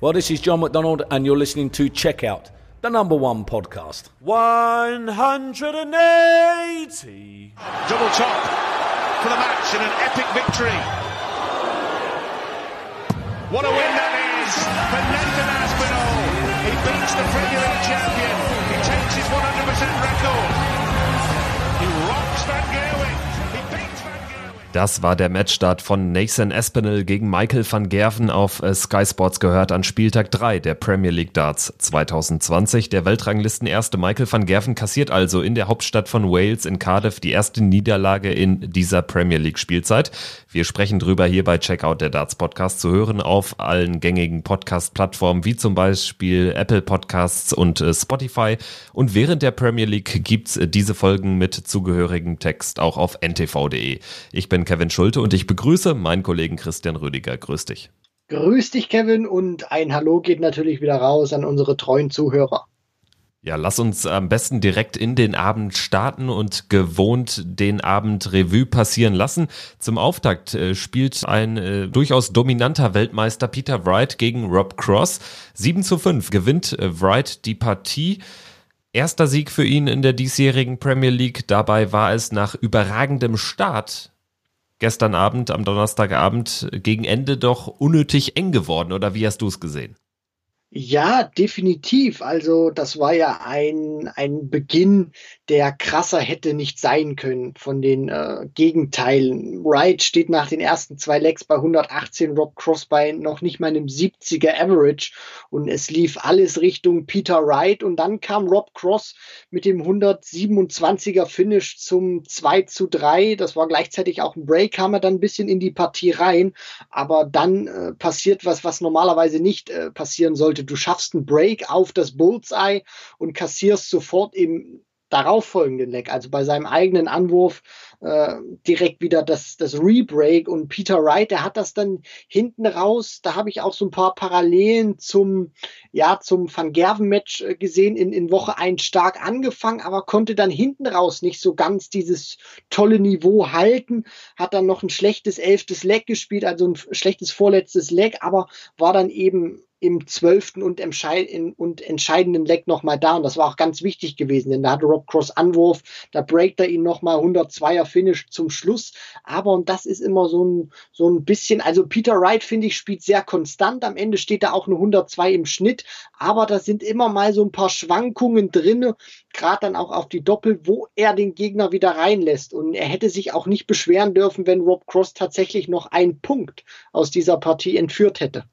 Well, this is John McDonald, and you're listening to Checkout, the number one podcast. 180. Double top for the match in an epic victory. What a win that is for Nathan Aspinall. He beats the Premier League champion. He takes his 100% record. Das war der Matchstart von Nathan Espinel gegen Michael van Gerven auf äh, Sky Sports gehört an Spieltag 3 der Premier League Darts 2020. Der Weltranglistenerste Michael van Gerven kassiert also in der Hauptstadt von Wales in Cardiff die erste Niederlage in dieser Premier League Spielzeit. Wir sprechen drüber hier bei Checkout der Darts Podcast zu hören auf allen gängigen Podcast-Plattformen wie zum Beispiel Apple Podcasts und äh, Spotify. Und während der Premier League gibt's äh, diese Folgen mit zugehörigem Text auch auf ntv.de. Ich bin Kevin Schulte und ich begrüße meinen Kollegen Christian Rüdiger. Grüß dich. Grüß dich, Kevin, und ein Hallo geht natürlich wieder raus an unsere treuen Zuhörer. Ja, lass uns am besten direkt in den Abend starten und gewohnt den Abend Revue passieren lassen. Zum Auftakt äh, spielt ein äh, durchaus dominanter Weltmeister Peter Wright gegen Rob Cross. 7 zu 5 gewinnt äh, Wright die Partie. Erster Sieg für ihn in der diesjährigen Premier League. Dabei war es nach überragendem Start gestern Abend, am Donnerstagabend, gegen Ende doch unnötig eng geworden. Oder wie hast du es gesehen? Ja, definitiv. Also das war ja ein, ein Beginn, der krasser hätte nicht sein können von den äh, Gegenteilen. Wright steht nach den ersten zwei Legs bei 118, Rob Cross bei noch nicht mal einem 70er Average und es lief alles Richtung Peter Wright und dann kam Rob Cross mit dem 127er Finish zum 2 zu 3. Das war gleichzeitig auch ein Break, kam er dann ein bisschen in die Partie rein, aber dann äh, passiert was, was normalerweise nicht äh, passieren sollte. Du schaffst einen Break auf das Bullseye und kassierst sofort im darauffolgenden Leg, also bei seinem eigenen Anwurf, äh, direkt wieder das, das Rebreak. Und Peter Wright, der hat das dann hinten raus, da habe ich auch so ein paar Parallelen zum, ja, zum Van Gerven Match äh, gesehen, in, in Woche 1 stark angefangen, aber konnte dann hinten raus nicht so ganz dieses tolle Niveau halten, hat dann noch ein schlechtes elftes Leg gespielt, also ein schlechtes vorletztes Leg, aber war dann eben im zwölften und, und, entscheidenden Leg nochmal da. Und das war auch ganz wichtig gewesen, denn da hatte Rob Cross Anwurf, da breakt er ihn nochmal 102er Finish zum Schluss. Aber und das ist immer so ein, so ein bisschen, also Peter Wright, finde ich, spielt sehr konstant. Am Ende steht da auch eine 102 im Schnitt. Aber da sind immer mal so ein paar Schwankungen drinne, gerade dann auch auf die Doppel, wo er den Gegner wieder reinlässt. Und er hätte sich auch nicht beschweren dürfen, wenn Rob Cross tatsächlich noch einen Punkt aus dieser Partie entführt hätte.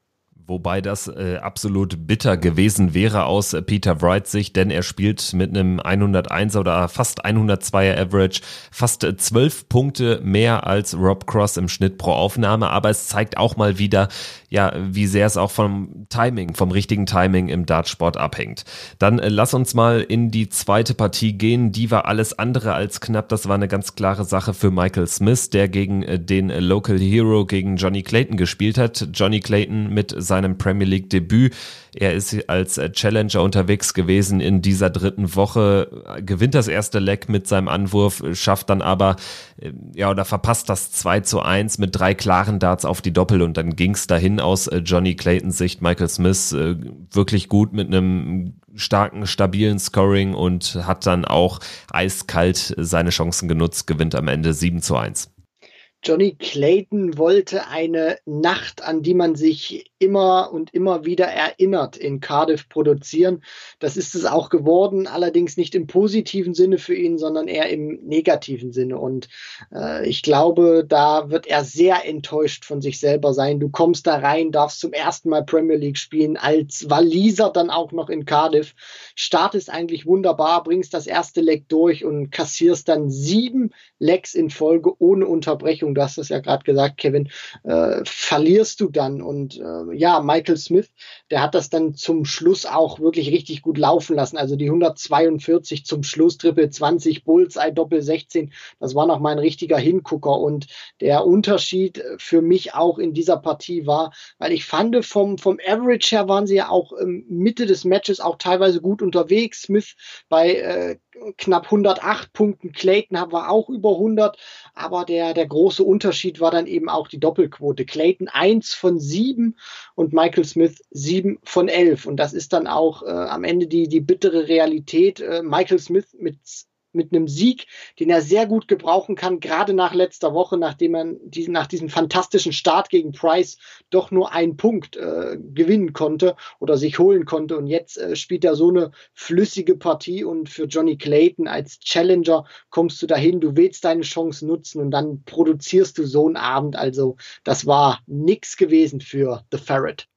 Wobei das äh, absolut bitter gewesen wäre aus äh, Peter Wrights Sicht, denn er spielt mit einem 101er oder fast 102er Average fast äh, zwölf Punkte mehr als Rob Cross im Schnitt pro Aufnahme. Aber es zeigt auch mal wieder, ja, wie sehr es auch vom Timing, vom richtigen Timing im Dartsport abhängt. Dann äh, lass uns mal in die zweite Partie gehen. Die war alles andere als knapp. Das war eine ganz klare Sache für Michael Smith, der gegen äh, den Local Hero, gegen Johnny Clayton gespielt hat. Johnny Clayton mit seinem Premier League Debüt. Er ist als äh, Challenger unterwegs gewesen in dieser dritten Woche, gewinnt das erste Leck mit seinem Anwurf, schafft dann aber, äh, ja, oder verpasst das 2 zu 1 mit drei klaren Darts auf die Doppel und dann ging es dahin aus äh, Johnny Claytons Sicht, Michael Smith wirklich gut mit einem starken, stabilen Scoring und hat dann auch eiskalt seine Chancen genutzt, gewinnt am Ende 7 zu 1. Johnny Clayton wollte eine Nacht, an die man sich immer und immer wieder erinnert, in Cardiff produzieren. Das ist es auch geworden, allerdings nicht im positiven Sinne für ihn, sondern eher im negativen Sinne. Und äh, ich glaube, da wird er sehr enttäuscht von sich selber sein. Du kommst da rein, darfst zum ersten Mal Premier League spielen, als Waliser dann auch noch in Cardiff, startest eigentlich wunderbar, bringst das erste Leck durch und kassierst dann sieben Lecks in Folge ohne Unterbrechung. Du hast es ja gerade gesagt, Kevin, äh, verlierst du dann und äh, ja, Michael Smith, der hat das dann zum Schluss auch wirklich richtig gut laufen lassen. Also die 142 zum Schluss, Triple 20, Bullseye, Doppel 16, das war noch mal ein richtiger Hingucker. Und der Unterschied für mich auch in dieser Partie war, weil ich fand, vom, vom Average her waren sie ja auch Mitte des Matches auch teilweise gut unterwegs. Smith bei äh, knapp 108 Punkten. Clayton war auch über 100. Aber der, der große Unterschied war dann eben auch die Doppelquote. Clayton 1 von 7 und Michael Smith 7 von 11. Und das ist dann auch äh, am Ende die, die bittere Realität. Äh, Michael Smith mit mit einem Sieg, den er sehr gut gebrauchen kann, gerade nach letzter Woche, nachdem er diesen, nach diesem fantastischen Start gegen Price doch nur einen Punkt äh, gewinnen konnte oder sich holen konnte. Und jetzt äh, spielt er so eine flüssige Partie und für Johnny Clayton als Challenger kommst du dahin, du willst deine Chance nutzen und dann produzierst du so einen Abend. Also das war nix gewesen für The Ferret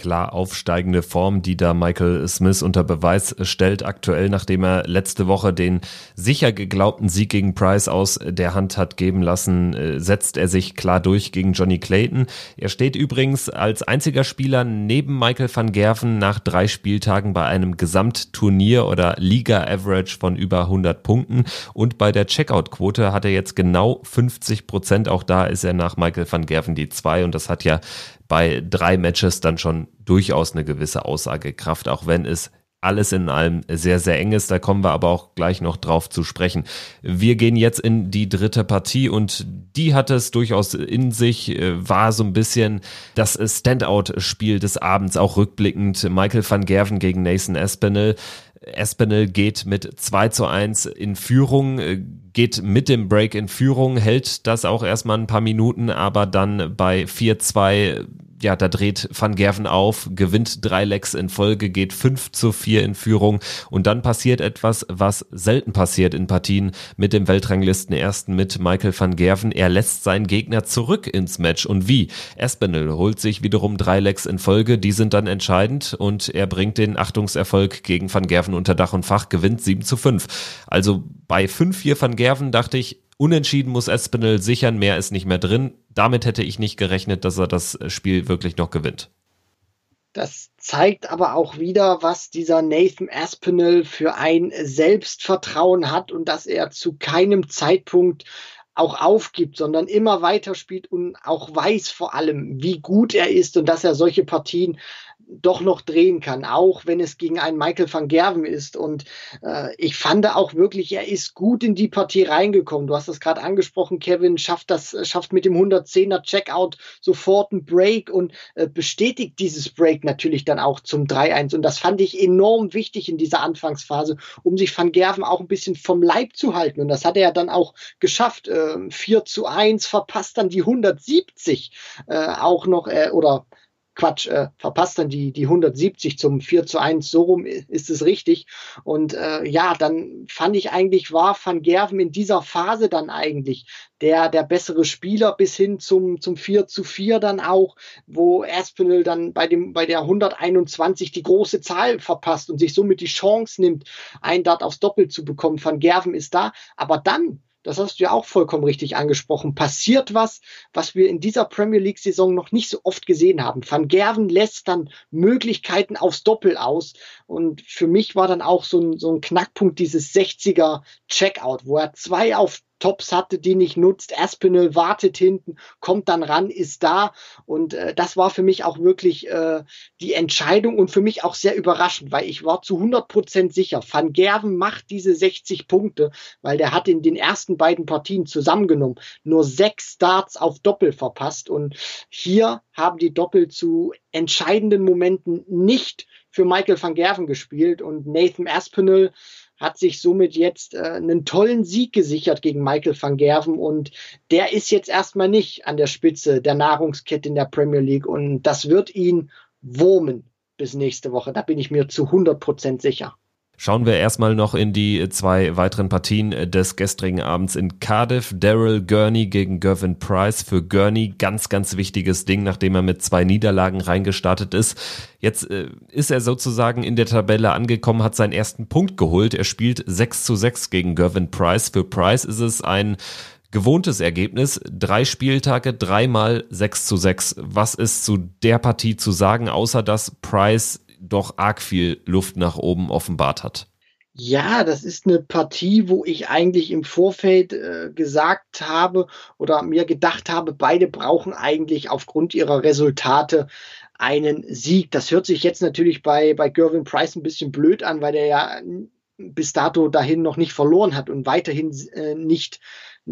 klar aufsteigende Form, die da Michael Smith unter Beweis stellt, aktuell, nachdem er letzte Woche den sicher geglaubten Sieg gegen Price aus der Hand hat geben lassen, äh, setzt er sich klar durch gegen Johnny Clayton. Er steht übrigens als einziger Spieler neben Michael van Gerven nach drei Spieltagen bei einem Gesamtturnier oder Liga-Average von über 100 Punkten und bei der Checkout-Quote hat er jetzt genau 50 Prozent. Auch da ist er nach Michael van Gerven die zwei und das hat ja bei drei Matches dann schon durchaus eine gewisse Aussagekraft, auch wenn es alles in allem sehr, sehr eng ist. Da kommen wir aber auch gleich noch drauf zu sprechen. Wir gehen jetzt in die dritte Partie und die hat es durchaus in sich, äh, war so ein bisschen das Standout-Spiel des Abends, auch rückblickend. Michael van Gerven gegen Nathan Espinel. Espinel geht mit 2 zu 1 in Führung, äh, geht mit dem Break in Führung, hält das auch erstmal ein paar Minuten, aber dann bei 4-2 ja, da dreht Van Gerven auf, gewinnt drei Lecks in Folge, geht 5 zu 4 in Führung und dann passiert etwas, was selten passiert in Partien mit dem Weltranglisten ersten mit Michael van Gerven. Er lässt seinen Gegner zurück ins Match und wie? Espinel holt sich wiederum drei Lecks in Folge, die sind dann entscheidend und er bringt den Achtungserfolg gegen van Gerven unter Dach und Fach, gewinnt 7 zu 5. Also bei 5-4 van Gerven dachte ich, Unentschieden muss Espinel sichern, mehr ist nicht mehr drin. Damit hätte ich nicht gerechnet, dass er das Spiel wirklich noch gewinnt. Das zeigt aber auch wieder, was dieser Nathan Aspinall für ein Selbstvertrauen hat und dass er zu keinem Zeitpunkt auch aufgibt, sondern immer weiter spielt und auch weiß vor allem, wie gut er ist und dass er solche Partien doch noch drehen kann, auch wenn es gegen einen Michael van Gerven ist. Und äh, ich fand auch wirklich, er ist gut in die Partie reingekommen. Du hast das gerade angesprochen, Kevin schafft das, schafft mit dem 110er Checkout sofort einen Break und äh, bestätigt dieses Break natürlich dann auch zum 3-1. Und das fand ich enorm wichtig in dieser Anfangsphase, um sich van Gerven auch ein bisschen vom Leib zu halten. Und das hat er ja dann auch geschafft. Äh, 4 zu 1, verpasst dann die 170 äh, auch noch, äh, oder Quatsch, äh, verpasst dann die, die 170 zum 4 zu 1, so rum ist es richtig. Und äh, ja, dann fand ich eigentlich, war Van Gerven in dieser Phase dann eigentlich der, der bessere Spieler bis hin zum, zum 4 zu 4 dann auch, wo Aspinall dann bei, dem, bei der 121 die große Zahl verpasst und sich somit die Chance nimmt, ein Dart aufs Doppel zu bekommen. Van Gerven ist da, aber dann das hast du ja auch vollkommen richtig angesprochen, passiert was, was wir in dieser Premier League-Saison noch nicht so oft gesehen haben. Van Gerven lässt dann Möglichkeiten aufs Doppel aus. Und für mich war dann auch so ein, so ein Knackpunkt dieses 60er Checkout, wo er zwei auf Tops hatte, die nicht nutzt. Aspinall wartet hinten, kommt dann ran, ist da. Und äh, das war für mich auch wirklich äh, die Entscheidung und für mich auch sehr überraschend, weil ich war zu 100 Prozent sicher, Van Gerven macht diese 60 Punkte, weil der hat in den ersten beiden Partien zusammengenommen nur sechs Starts auf Doppel verpasst. Und hier haben die Doppel zu entscheidenden Momenten nicht für Michael van Gerven gespielt und Nathan Aspinall hat sich somit jetzt äh, einen tollen Sieg gesichert gegen Michael van Gerven und der ist jetzt erstmal nicht an der Spitze der Nahrungskette in der Premier League und das wird ihn wurmen bis nächste Woche. Da bin ich mir zu 100 Prozent sicher. Schauen wir erstmal noch in die zwei weiteren Partien des gestrigen Abends in Cardiff. Daryl Gurney gegen Gervin Price. Für Gurney ganz, ganz wichtiges Ding, nachdem er mit zwei Niederlagen reingestartet ist. Jetzt äh, ist er sozusagen in der Tabelle angekommen, hat seinen ersten Punkt geholt. Er spielt 6 zu 6 gegen Gervin Price. Für Price ist es ein gewohntes Ergebnis. Drei Spieltage, dreimal 6 zu 6. Was ist zu der Partie zu sagen, außer dass Price doch arg viel Luft nach oben offenbart hat. Ja, das ist eine Partie, wo ich eigentlich im Vorfeld äh, gesagt habe oder mir gedacht habe, beide brauchen eigentlich aufgrund ihrer Resultate einen Sieg. Das hört sich jetzt natürlich bei, bei Gervin Price ein bisschen blöd an, weil der ja bis dato dahin noch nicht verloren hat und weiterhin äh, nicht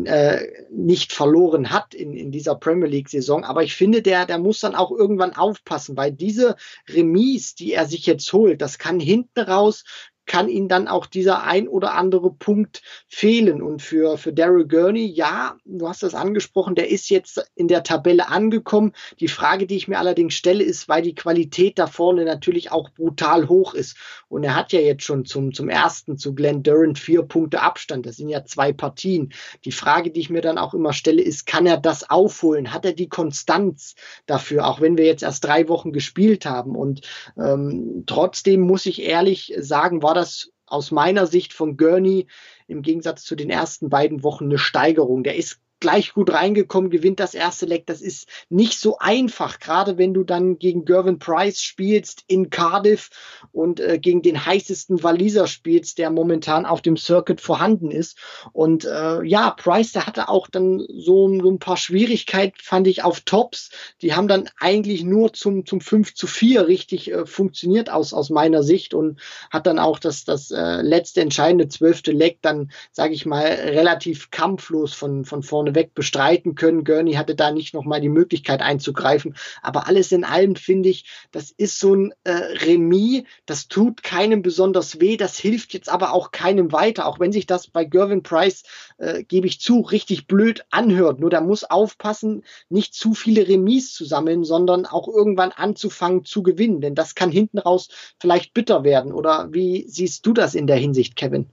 äh, nicht verloren hat in, in dieser Premier League-Saison. Aber ich finde, der, der muss dann auch irgendwann aufpassen, weil diese Remise, die er sich jetzt holt, das kann hinten raus kann ihn dann auch dieser ein oder andere Punkt fehlen. Und für, für Daryl Gurney, ja, du hast das angesprochen, der ist jetzt in der Tabelle angekommen. Die Frage, die ich mir allerdings stelle, ist, weil die Qualität da vorne natürlich auch brutal hoch ist. Und er hat ja jetzt schon zum, zum ersten zu Glenn Durant vier Punkte Abstand. Das sind ja zwei Partien. Die Frage, die ich mir dann auch immer stelle, ist, kann er das aufholen? Hat er die Konstanz dafür, auch wenn wir jetzt erst drei Wochen gespielt haben? Und ähm, trotzdem muss ich ehrlich sagen, war das aus meiner Sicht von Gurney im Gegensatz zu den ersten beiden Wochen eine Steigerung. Der ist gleich gut reingekommen, gewinnt das erste Leck. Das ist nicht so einfach, gerade wenn du dann gegen Gervin Price spielst in Cardiff und äh, gegen den heißesten Waliser spielst, der momentan auf dem Circuit vorhanden ist. Und äh, ja, Price, der hatte auch dann so, so ein paar Schwierigkeiten, fand ich, auf Tops. Die haben dann eigentlich nur zum, zum 5 zu 4 richtig äh, funktioniert aus, aus meiner Sicht und hat dann auch das, das äh, letzte entscheidende zwölfte Leck dann, sage ich mal, relativ kampflos von, von vorne vorneweg bestreiten können. Gurney hatte da nicht nochmal die Möglichkeit einzugreifen. Aber alles in allem finde ich, das ist so ein äh, Remis, das tut keinem besonders weh, das hilft jetzt aber auch keinem weiter, auch wenn sich das bei Gervin Price, äh, gebe ich zu, richtig blöd anhört. Nur da muss aufpassen, nicht zu viele Remis zu sammeln, sondern auch irgendwann anzufangen zu gewinnen. Denn das kann hinten raus vielleicht bitter werden. Oder wie siehst du das in der Hinsicht, Kevin?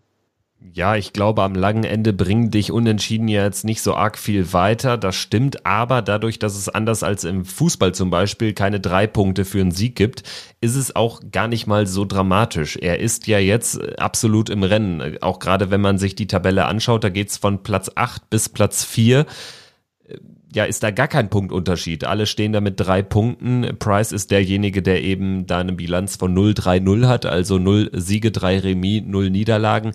Ja, ich glaube, am langen Ende bringen dich Unentschieden ja jetzt nicht so arg viel weiter. Das stimmt, aber dadurch, dass es anders als im Fußball zum Beispiel keine drei Punkte für einen Sieg gibt, ist es auch gar nicht mal so dramatisch. Er ist ja jetzt absolut im Rennen. Auch gerade wenn man sich die Tabelle anschaut, da geht's von Platz acht bis Platz vier ja, ist da gar kein Punktunterschied. Alle stehen da mit drei Punkten. Price ist derjenige, der eben da eine Bilanz von 0-3-0 hat, also 0 Siege, 3 Remis, 0 Niederlagen.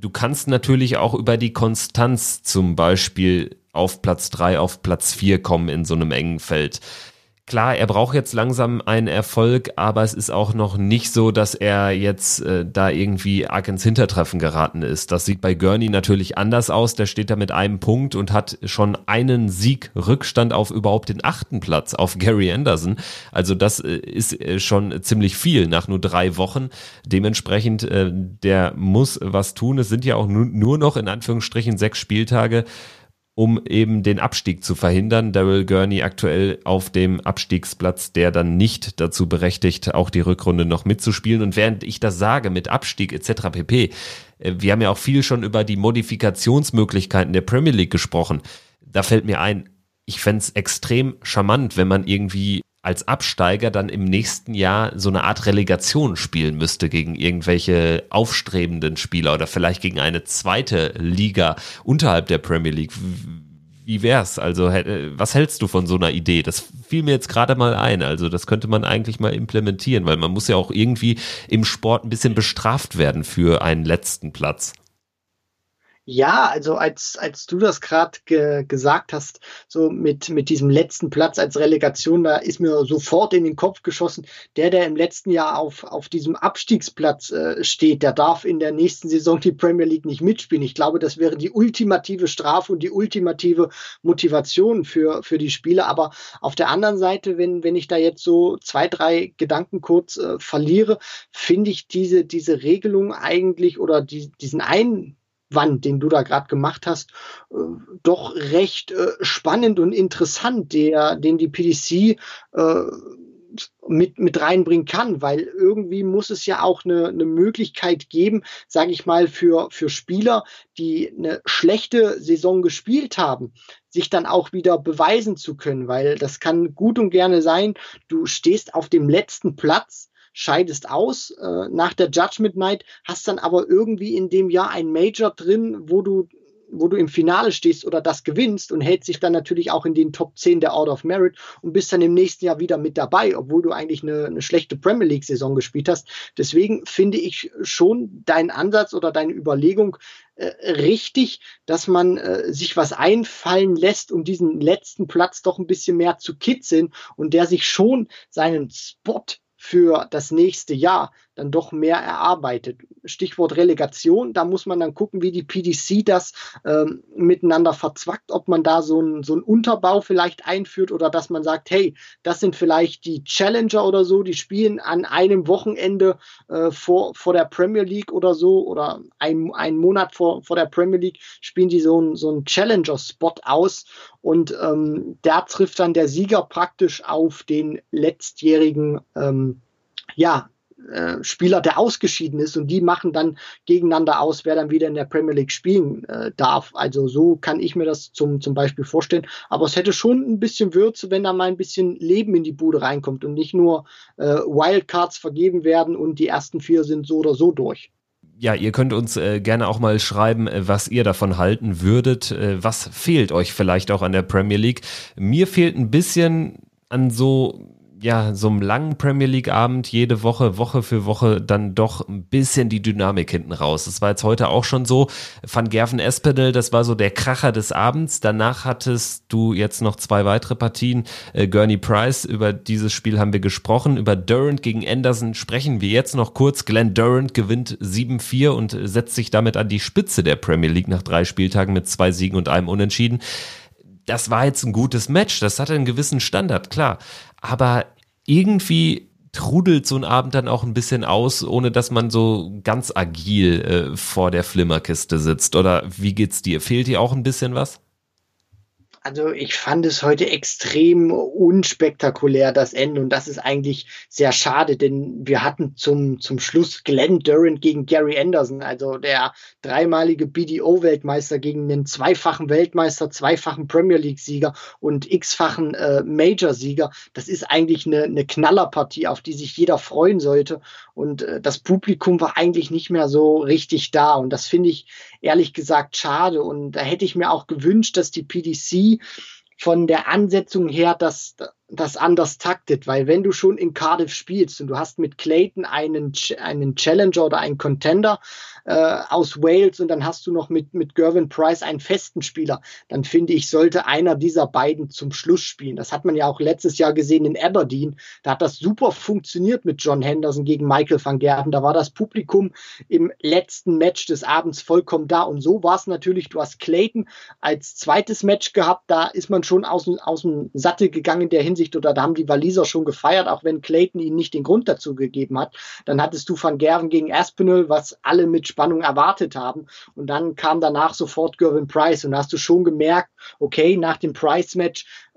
Du kannst natürlich auch über die Konstanz zum Beispiel auf Platz drei, auf Platz vier kommen in so einem engen Feld. Klar, er braucht jetzt langsam einen Erfolg, aber es ist auch noch nicht so, dass er jetzt äh, da irgendwie arg ins Hintertreffen geraten ist. Das sieht bei Gurney natürlich anders aus. Der steht da mit einem Punkt und hat schon einen Sieg Rückstand auf überhaupt den achten Platz auf Gary Anderson. Also das äh, ist äh, schon ziemlich viel nach nur drei Wochen. Dementsprechend, äh, der muss was tun. Es sind ja auch nur noch in Anführungsstrichen sechs Spieltage um eben den Abstieg zu verhindern. Daryl Gurney aktuell auf dem Abstiegsplatz, der dann nicht dazu berechtigt, auch die Rückrunde noch mitzuspielen. Und während ich das sage mit Abstieg etc. pp, äh, wir haben ja auch viel schon über die Modifikationsmöglichkeiten der Premier League gesprochen. Da fällt mir ein, ich fände extrem charmant, wenn man irgendwie als Absteiger dann im nächsten Jahr so eine Art Relegation spielen müsste gegen irgendwelche aufstrebenden Spieler oder vielleicht gegen eine zweite Liga unterhalb der Premier League. Wie wär's? Also, was hältst du von so einer Idee? Das fiel mir jetzt gerade mal ein. Also, das könnte man eigentlich mal implementieren, weil man muss ja auch irgendwie im Sport ein bisschen bestraft werden für einen letzten Platz. Ja, also als, als du das gerade ge gesagt hast, so mit, mit diesem letzten Platz als Relegation, da ist mir sofort in den Kopf geschossen, der, der im letzten Jahr auf, auf diesem Abstiegsplatz äh, steht, der darf in der nächsten Saison die Premier League nicht mitspielen. Ich glaube, das wäre die ultimative Strafe und die ultimative Motivation für, für die Spieler. Aber auf der anderen Seite, wenn, wenn ich da jetzt so zwei, drei Gedanken kurz äh, verliere, finde ich diese, diese Regelung eigentlich oder die, diesen einen Wand, den du da gerade gemacht hast, äh, doch recht äh, spannend und interessant, der, den die PDC äh, mit, mit reinbringen kann, weil irgendwie muss es ja auch eine, eine Möglichkeit geben, sage ich mal, für, für Spieler, die eine schlechte Saison gespielt haben, sich dann auch wieder beweisen zu können, weil das kann gut und gerne sein, du stehst auf dem letzten Platz, scheidest aus äh, nach der Judgment Night, hast dann aber irgendwie in dem Jahr ein Major drin, wo du wo du im Finale stehst oder das gewinnst und hältst sich dann natürlich auch in den Top 10 der Out of Merit und bist dann im nächsten Jahr wieder mit dabei, obwohl du eigentlich eine, eine schlechte Premier League Saison gespielt hast. Deswegen finde ich schon deinen Ansatz oder deine Überlegung äh, richtig, dass man äh, sich was einfallen lässt, um diesen letzten Platz doch ein bisschen mehr zu kitzeln und der sich schon seinen Spot für das nächste Jahr dann doch mehr erarbeitet. Stichwort Relegation, da muss man dann gucken, wie die PDC das ähm, miteinander verzwackt, ob man da so einen so Unterbau vielleicht einführt oder dass man sagt, hey, das sind vielleicht die Challenger oder so, die spielen an einem Wochenende äh, vor, vor der Premier League oder so oder ein, einen Monat vor, vor der Premier League spielen die so einen so einen Challenger-Spot aus und ähm, da trifft dann der Sieger praktisch auf den letztjährigen ähm, ja, äh, Spieler, der ausgeschieden ist und die machen dann gegeneinander aus, wer dann wieder in der Premier League spielen äh, darf. Also so kann ich mir das zum, zum Beispiel vorstellen. Aber es hätte schon ein bisschen Würze, wenn da mal ein bisschen Leben in die Bude reinkommt und nicht nur äh, Wildcards vergeben werden und die ersten vier sind so oder so durch. Ja, ihr könnt uns äh, gerne auch mal schreiben, äh, was ihr davon halten würdet. Äh, was fehlt euch vielleicht auch an der Premier League? Mir fehlt ein bisschen an so ja, so einem langen Premier League Abend jede Woche, Woche für Woche dann doch ein bisschen die Dynamik hinten raus. Das war jetzt heute auch schon so. Van Gerven Espinel, das war so der Kracher des Abends. Danach hattest du jetzt noch zwei weitere Partien. Äh, Gurney Price, über dieses Spiel haben wir gesprochen. Über Durant gegen Anderson sprechen wir jetzt noch kurz. Glenn Durant gewinnt 7-4 und setzt sich damit an die Spitze der Premier League nach drei Spieltagen mit zwei Siegen und einem Unentschieden das war jetzt ein gutes Match, das hatte einen gewissen Standard, klar. Aber irgendwie trudelt so ein Abend dann auch ein bisschen aus, ohne dass man so ganz agil äh, vor der Flimmerkiste sitzt. Oder wie geht's dir? Fehlt dir auch ein bisschen was? Also ich fand es heute extrem unspektakulär, das Ende. Und das ist eigentlich sehr schade, denn wir hatten zum, zum Schluss Glenn Durant gegen Gary Anderson, also der dreimalige BDO-Weltmeister gegen den zweifachen Weltmeister, zweifachen Premier League-Sieger und x-fachen äh, Major-Sieger. Das ist eigentlich eine, eine Knallerpartie, auf die sich jeder freuen sollte. Und äh, das Publikum war eigentlich nicht mehr so richtig da. Und das finde ich ehrlich gesagt schade. Und da hätte ich mir auch gewünscht, dass die PDC von der Ansetzung her das, das anders taktet, weil wenn du schon in Cardiff spielst und du hast mit Clayton einen, einen Challenger oder einen Contender äh, aus Wales und dann hast du noch mit, mit Gervin Price einen festen Spieler, dann finde ich, sollte einer dieser beiden zum Schluss spielen. Das hat man ja auch letztes Jahr gesehen in Aberdeen. Da hat das super funktioniert mit John Henderson gegen Michael van Gerven. Da war das Publikum im letzten Match des Abends vollkommen da. Und so war es natürlich, du hast Clayton als zweites Match gehabt. Da ist man schon aus, aus dem Sattel gegangen in der Hinsicht, Hinsicht oder da haben die Waliser schon gefeiert, auch wenn Clayton ihnen nicht den Grund dazu gegeben hat. Dann hattest du Van Gerven gegen Aspinall, was alle mit Spannung erwartet haben. Und dann kam danach sofort Gervin Price und da hast du schon gemerkt, okay, nach dem Price-Match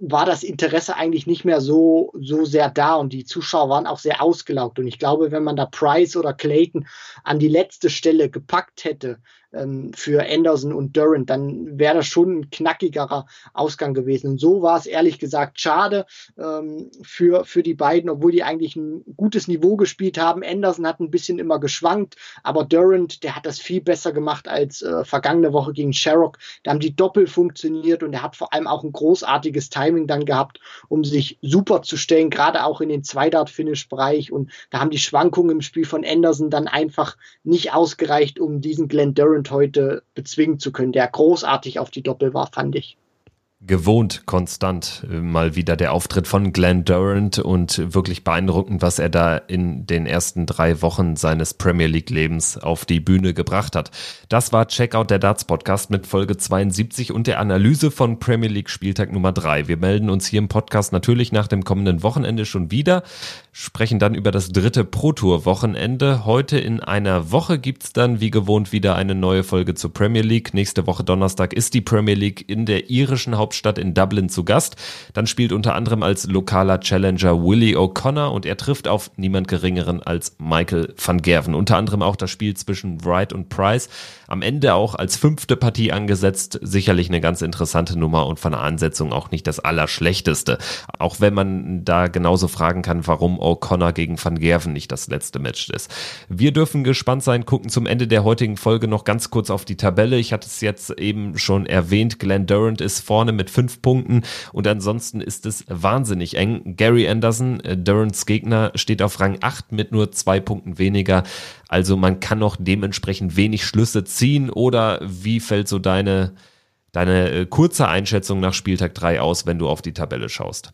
war das Interesse eigentlich nicht mehr so, so sehr da und die Zuschauer waren auch sehr ausgelaugt. Und ich glaube, wenn man da Price oder Clayton an die letzte Stelle gepackt hätte, ähm, für Anderson und Durant, dann wäre das schon ein knackigerer Ausgang gewesen. Und so war es ehrlich gesagt schade ähm, für, für die beiden, obwohl die eigentlich ein gutes Niveau gespielt haben. Anderson hat ein bisschen immer geschwankt, aber Durant, der hat das viel besser gemacht als äh, vergangene Woche gegen Sherrock. Da haben die doppel funktioniert und er hat vor allem auch ein großartiges Timing dann gehabt, um sich super zu stellen, gerade auch in den Zweidart-Finish-Bereich. Und da haben die Schwankungen im Spiel von Anderson dann einfach nicht ausgereicht, um diesen Glenn Durant heute bezwingen zu können, der großartig auf die Doppel war, fand ich gewohnt konstant äh, mal wieder der Auftritt von Glenn Durant und wirklich beeindruckend, was er da in den ersten drei Wochen seines Premier League Lebens auf die Bühne gebracht hat. Das war Checkout der Darts Podcast mit Folge 72 und der Analyse von Premier League Spieltag Nummer drei. Wir melden uns hier im Podcast natürlich nach dem kommenden Wochenende schon wieder, sprechen dann über das dritte Pro Tour Wochenende. Heute in einer Woche gibt's dann wie gewohnt wieder eine neue Folge zur Premier League. Nächste Woche Donnerstag ist die Premier League in der irischen Hauptstadt Hauptstadt in Dublin zu Gast. Dann spielt unter anderem als lokaler Challenger Willie O'Connor und er trifft auf niemand geringeren als Michael van Gerven. Unter anderem auch das Spiel zwischen Wright und Price. Am Ende auch als fünfte Partie angesetzt. Sicherlich eine ganz interessante Nummer und von der Ansetzung auch nicht das Allerschlechteste. Auch wenn man da genauso fragen kann, warum O'Connor gegen Van Gerven nicht das letzte Match ist. Wir dürfen gespannt sein, gucken zum Ende der heutigen Folge noch ganz kurz auf die Tabelle. Ich hatte es jetzt eben schon erwähnt. Glenn Durant ist vorne mit fünf Punkten und ansonsten ist es wahnsinnig eng. Gary Anderson, äh, Durants Gegner, steht auf Rang 8 mit nur zwei Punkten weniger. Also man kann noch dementsprechend wenig Schlüsse ziehen oder wie fällt so deine, deine äh, kurze Einschätzung nach Spieltag 3 aus, wenn du auf die Tabelle schaust?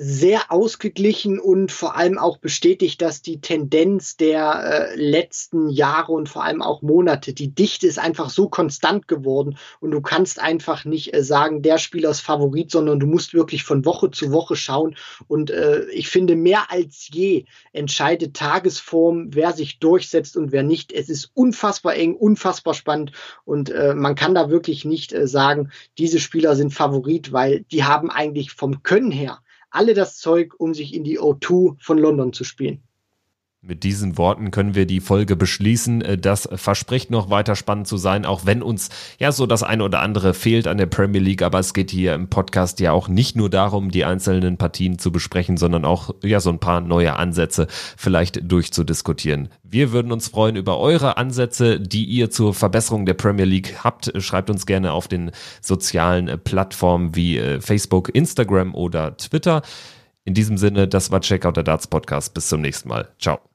Sehr ausgeglichen und vor allem auch bestätigt, dass die Tendenz der äh, letzten Jahre und vor allem auch Monate, die Dichte ist einfach so konstant geworden und du kannst einfach nicht äh, sagen, der Spieler ist Favorit, sondern du musst wirklich von Woche zu Woche schauen und äh, ich finde, mehr als je entscheidet Tagesform, wer sich durchsetzt und wer nicht. Es ist unfassbar eng, unfassbar spannend und äh, man kann da wirklich nicht äh, sagen, diese Spieler sind Favorit, weil die haben eigentlich vom Können her alle das Zeug, um sich in die O2 von London zu spielen. Mit diesen Worten können wir die Folge beschließen. Äh, das verspricht noch weiter spannend zu sein, auch wenn uns ja so das eine oder andere fehlt an der Premier League. Aber es geht hier im Podcast ja auch nicht nur darum, die einzelnen Partien zu besprechen, sondern auch ja so ein paar neue Ansätze vielleicht durchzudiskutieren. Wir würden uns freuen über eure Ansätze, die ihr zur Verbesserung der Premier League habt. Schreibt uns gerne auf den sozialen Plattformen wie äh, Facebook, Instagram oder Twitter. In diesem Sinne, das war Checkout der Darts Podcast. Bis zum nächsten Mal. Ciao.